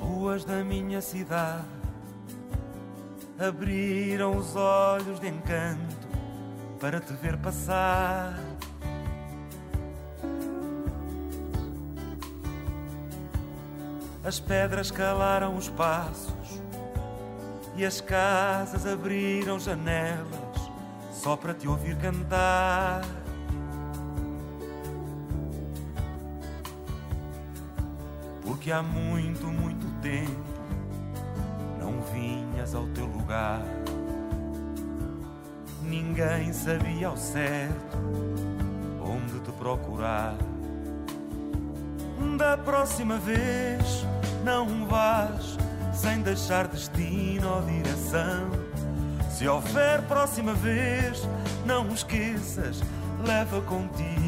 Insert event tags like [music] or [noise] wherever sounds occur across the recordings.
Ruas da minha cidade abriram os olhos de encanto para te ver passar. As pedras calaram os passos e as casas abriram janelas só para te ouvir cantar. Porque há muito, muito tempo não vinhas ao teu lugar. Ninguém sabia ao certo onde te procurar. Da próxima vez não vás sem deixar destino ou direção. Se houver próxima vez, não esqueças, leva contigo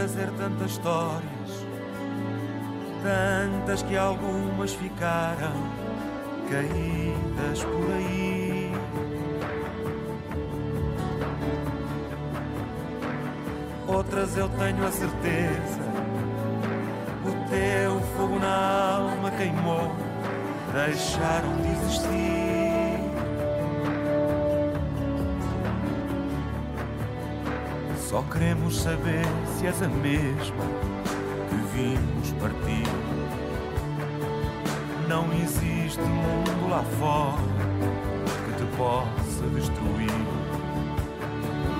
trazer tantas histórias, tantas que algumas ficaram caídas por aí. Outras eu tenho a certeza, o teu fogo na alma queimou, deixaram de existir. Só queremos saber se és a mesma que vimos partir. Não existe mundo lá fora que te possa destruir.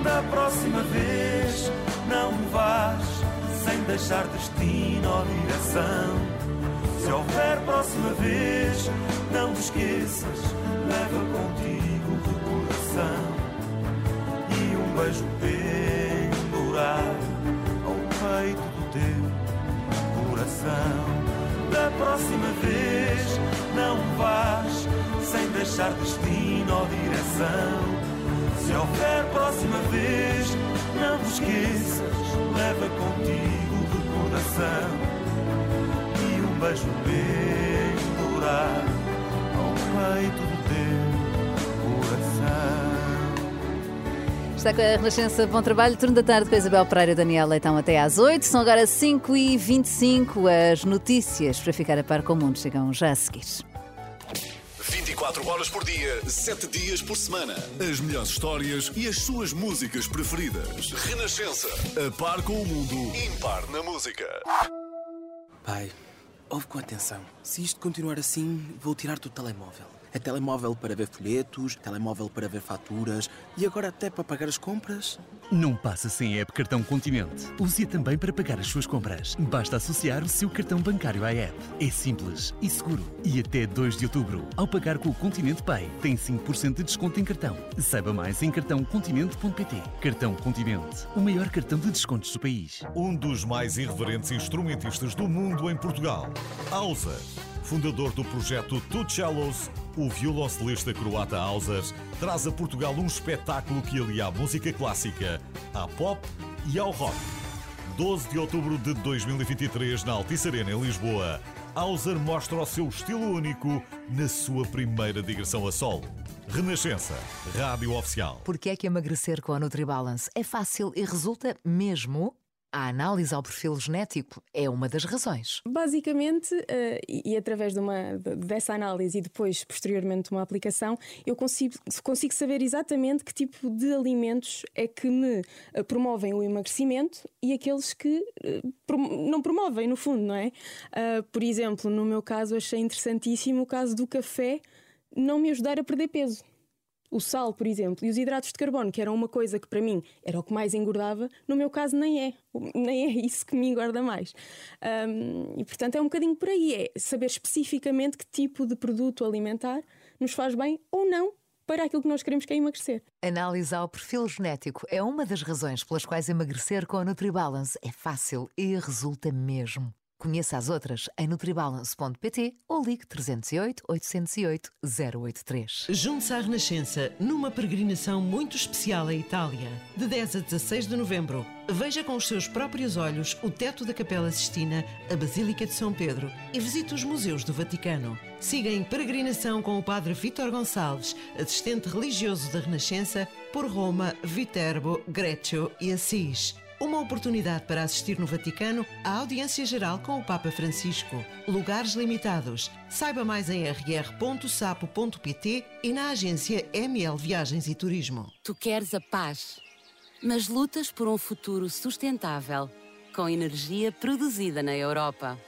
Da próxima vez não vás sem deixar destino ou direção. Se houver próxima vez, não te esqueças, leva contigo o coração e um beijo pendurado Da próxima vez, não vás sem deixar destino ou direção. Se houver próxima vez, não te esqueças, leva contigo o coração e um beijo pendurado ao peito Está com a Renascença, bom trabalho. Turno da tarde com a Isabel Pereira e Daniel Leitão até às 8. São agora 5 e 25 As notícias para ficar a par com o mundo chegam já a seguir. 24 horas por dia, 7 dias por semana. As melhores histórias e as suas músicas preferidas. Renascença. A par com o mundo. Impar na música. Pai, ouve com atenção. Se isto continuar assim, vou tirar-te o telemóvel. É telemóvel para ver folhetos, telemóvel para ver faturas e agora até para pagar as compras. Não passa sem a app Cartão Continente. Use-a também para pagar as suas compras. Basta associar o seu cartão bancário à app. É simples e seguro. E até 2 de outubro, ao pagar com o Continente Pay, tem 5% de desconto em cartão. Saiba mais em cartãocontinente.pt. Cartão Continente, o maior cartão de descontos do país. Um dos mais irreverentes instrumentistas do mundo em Portugal. Ausa, fundador do projeto Two Cellos, o violoncelista croata Ausas traz a Portugal um espetáculo que alia a música clássica à pop e ao rock. 12 de outubro de 2023, na Altice Arena, em Lisboa, Auser mostra o seu estilo único na sua primeira digressão a solo. Renascença, Rádio Oficial. Porque é que emagrecer com a NutriBalance é fácil e resulta mesmo? A análise ao perfil genético é uma das razões. Basicamente, uh, e, através de uma, de, dessa análise e depois, posteriormente, uma aplicação, eu consigo, consigo saber exatamente que tipo de alimentos é que me uh, promovem o emagrecimento e aqueles que prom não promovem, no fundo, não é? por exemplo, no meu caso, achei interessantíssimo o caso do café não me ajudar a perder peso. O sal, por exemplo, e os hidratos de carbono, que eram uma coisa que para mim era o que mais engordava, no meu caso nem é. Nem é isso que me engorda mais. Um, e portanto é um bocadinho por aí: é saber especificamente que tipo de produto alimentar nos faz bem ou não para aquilo que nós queremos que é emagrecer. Analisar o perfil genético é uma das razões pelas quais emagrecer com a NutriBalance é fácil e resulta mesmo. Conheça as outras em nutribalance.pt ou ligue 308 808 083. Junte-se à Renascença numa peregrinação muito especial à Itália, de 10 a 16 de novembro. Veja com os seus próprios olhos o teto da Capela Sistina, a Basílica de São Pedro e visite os museus do Vaticano. Siga em peregrinação com o Padre Vítor Gonçalves, assistente religioso da Renascença, por Roma, Viterbo, Greccio e Assis. Uma oportunidade para assistir no Vaticano à audiência geral com o Papa Francisco. Lugares limitados. Saiba mais em rr.sapo.pt e na agência ML Viagens e Turismo. Tu queres a paz, mas lutas por um futuro sustentável, com energia produzida na Europa.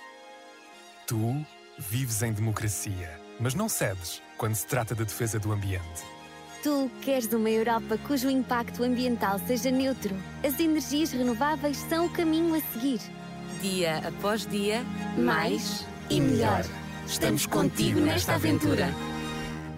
Tu vives em democracia, mas não cedes quando se trata da defesa do ambiente. Tu queres uma Europa cujo impacto ambiental seja neutro. As energias renováveis são o caminho a seguir. Dia após dia, mais e melhor. Estamos contigo nesta aventura.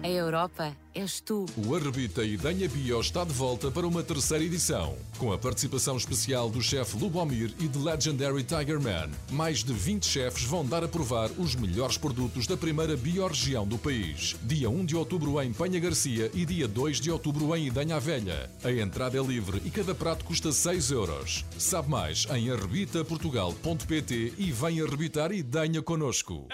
A Europa és tu. O Arrebita Idanha Bio está de volta para uma terceira edição, com a participação especial do chefe Lubomir e de Legendary Tiger Man. Mais de 20 chefes vão dar a provar os melhores produtos da primeira biorregião do país. Dia 1 de outubro em Penha Garcia e dia 2 de outubro em Idanha Velha. A entrada é livre e cada prato custa 6 euros. Sabe mais em arrebitaportugal.pt e vem arrebitar Idanha connosco.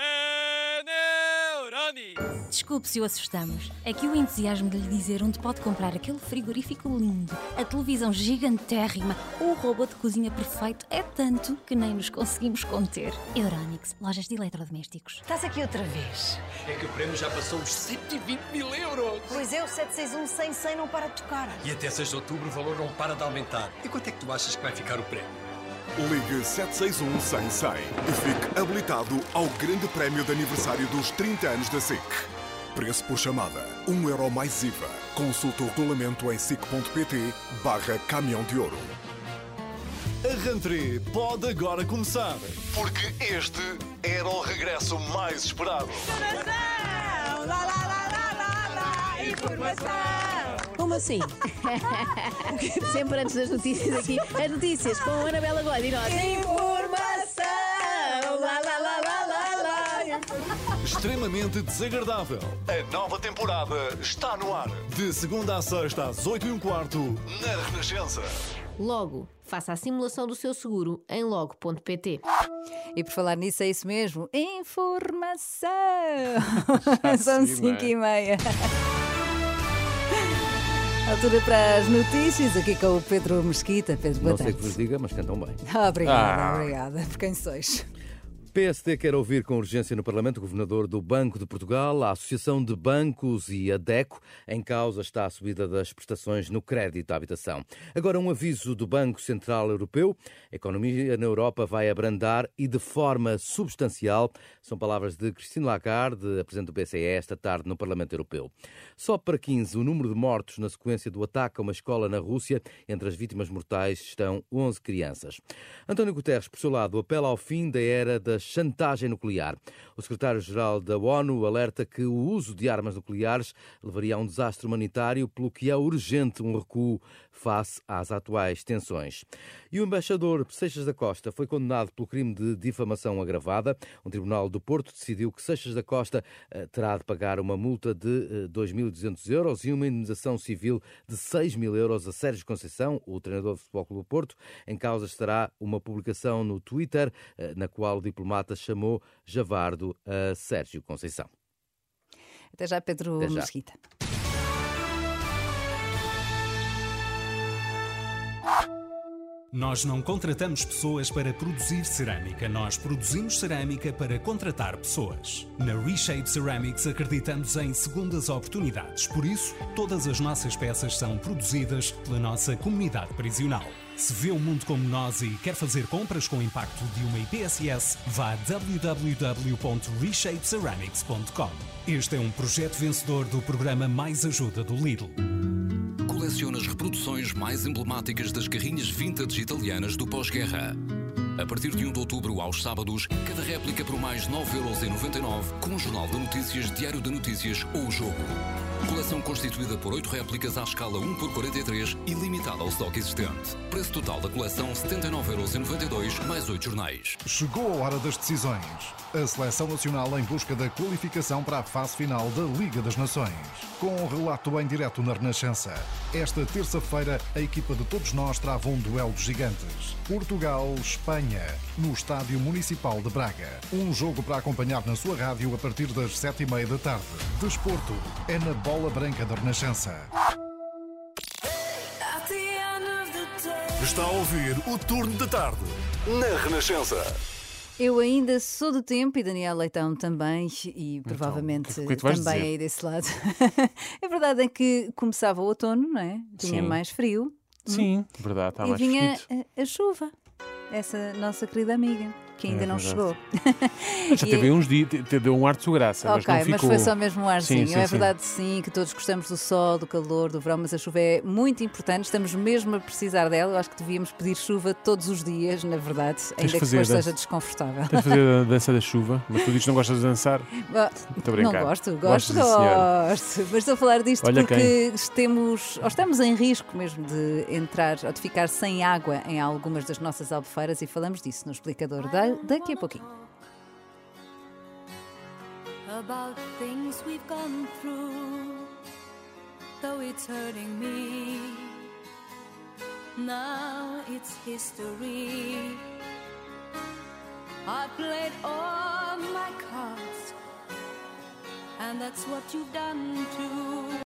Desculpe se o assustamos. É que o entusiasmo de lhe dizer onde pode comprar aquele frigorífico lindo, a televisão gigantérrima ou o robô de cozinha perfeito é tanto que nem nos conseguimos conter. Euronics, lojas de eletrodomésticos. Estás aqui outra vez. É que o prémio já passou os 120 mil euros. Pois é, o 761 100 100 não para de tocar. E até 6 de outubro o valor não para de aumentar. E quanto é que tu achas que vai ficar o prémio? Ligue 761 100 100 e fique habilitado ao grande prémio de aniversário dos 30 anos da SIC. Preço por chamada, 1 euro mais IVA. Consulte o regulamento em sic.pt barra caminhão de ouro. A rentrée pode agora começar, porque este era o regresso mais esperado. Informação! Lá, lá, lá, lá, lá, lá. Informação! Como assim? [laughs] Sempre antes das notícias aqui. As notícias com a Anabela Gold e nós. Informação! Extremamente desagradável. A nova temporada está no ar. De segunda a sexta às 8 e um quarto, na Renascença. Logo, faça a simulação do seu seguro em logo.pt. E por falar nisso, é isso mesmo. Informação! [laughs] São sim, 5 não é? e meia. Altura para as notícias, aqui com o Pedro Mesquita. Pedro, boa Não sei o que vos diga, mas cantam bem. Obrigada, Ah. obrigada. Por quem sois? PSD quer ouvir com urgência no Parlamento o Governador do Banco de Portugal, a Associação de Bancos e a DECO. Em causa está a subida das prestações no crédito à habitação. Agora, um aviso do Banco Central Europeu. A economia na Europa vai abrandar e de forma substancial. São palavras de Christine Lagarde, a Presidente do BCE, esta tarde no Parlamento Europeu. Só para 15, o número de mortos na sequência do ataque a uma escola na Rússia. Entre as vítimas mortais estão 11 crianças. António Guterres, por seu lado, apela ao fim da era da chantagem nuclear. O secretário-geral da ONU alerta que o uso de armas nucleares levaria a um desastre humanitário, pelo que é urgente um recuo face às atuais tensões. E o embaixador Seixas da Costa foi condenado pelo crime de difamação agravada. Um tribunal do Porto decidiu que Seixas da Costa eh, terá de pagar uma multa de eh, 2.200 euros e uma indenização civil de 6 mil euros a Sérgio Conceição, o treinador de Futebol Clube do Porto. Em causa estará uma publicação no Twitter, eh, na qual o diplomata chamou Javardo a Sérgio Conceição. Até já, Pedro Até já. Mesquita. Nós não contratamos pessoas para produzir cerâmica, nós produzimos cerâmica para contratar pessoas. Na Reshape Ceramics acreditamos em segundas oportunidades, por isso, todas as nossas peças são produzidas pela nossa comunidade prisional. Se vê o mundo como nós e quer fazer compras com o impacto de uma IPSS, vá a www.reshapeceramics.com. Este é um projeto vencedor do programa Mais Ajuda do Lidl. Coleciona as reproduções mais emblemáticas das carrinhas vintage italianas do pós-guerra. A partir de 1 de outubro aos sábados, cada réplica por mais 9,99€ com o Jornal de Notícias, Diário de Notícias ou o Jogo. Coleção constituída por 8 réplicas à escala 1 por 43 e limitada ao estoque existente. Preço total da coleção 79,92€ mais 8 jornais. Chegou a hora das decisões. A Seleção Nacional em busca da qualificação para a fase final da Liga das Nações. Com um relato em direto na Renascença. Esta terça-feira, a equipa de todos nós trava um duelo de gigantes. Portugal-Espanha, no Estádio Municipal de Braga. Um jogo para acompanhar na sua rádio a partir das sete e meia da tarde. Desporto é na Bola Branca da Renascença. Está a ouvir o turno da tarde na Renascença. Eu ainda sou do tempo e Daniel Leitão também, e provavelmente o que é que também dizer? aí desse lado. [laughs] a verdade é que começava o outono, não é? Tinha Sim. mais frio. Sim, verdade, está e mais vinha a, a chuva. Essa nossa querida amiga, que ainda É não chegou. [laughs] Já E- teve uns dias, deu um ar de segurança, mas Ok, mas, ficou. foi só mesmo um arzinho. Sim, sim, é sim. verdade, sim, que todos gostamos do sol, do calor, do verão, mas a chuva é muito importante. Estamos mesmo a precisar dela. Eu acho que devíamos pedir chuva todos os dias, na verdade, Tens ainda que depois dança- seja desconfortável. Tens de fazer [laughs] a dança da chuva, mas tu dizes que não gostas de dançar. A Não gosto, gosto, sim, gosto. Mas estou a falar disto Olha porque temos, ou estamos em risco mesmo de entrar ou de ficar sem água em algumas das nossas albufeiras e falamos disso no explicador da- daqui a pouquinho. about things we've gone through, though it's hurting me. Now it's history. I played all my cards, and that's what you've done too.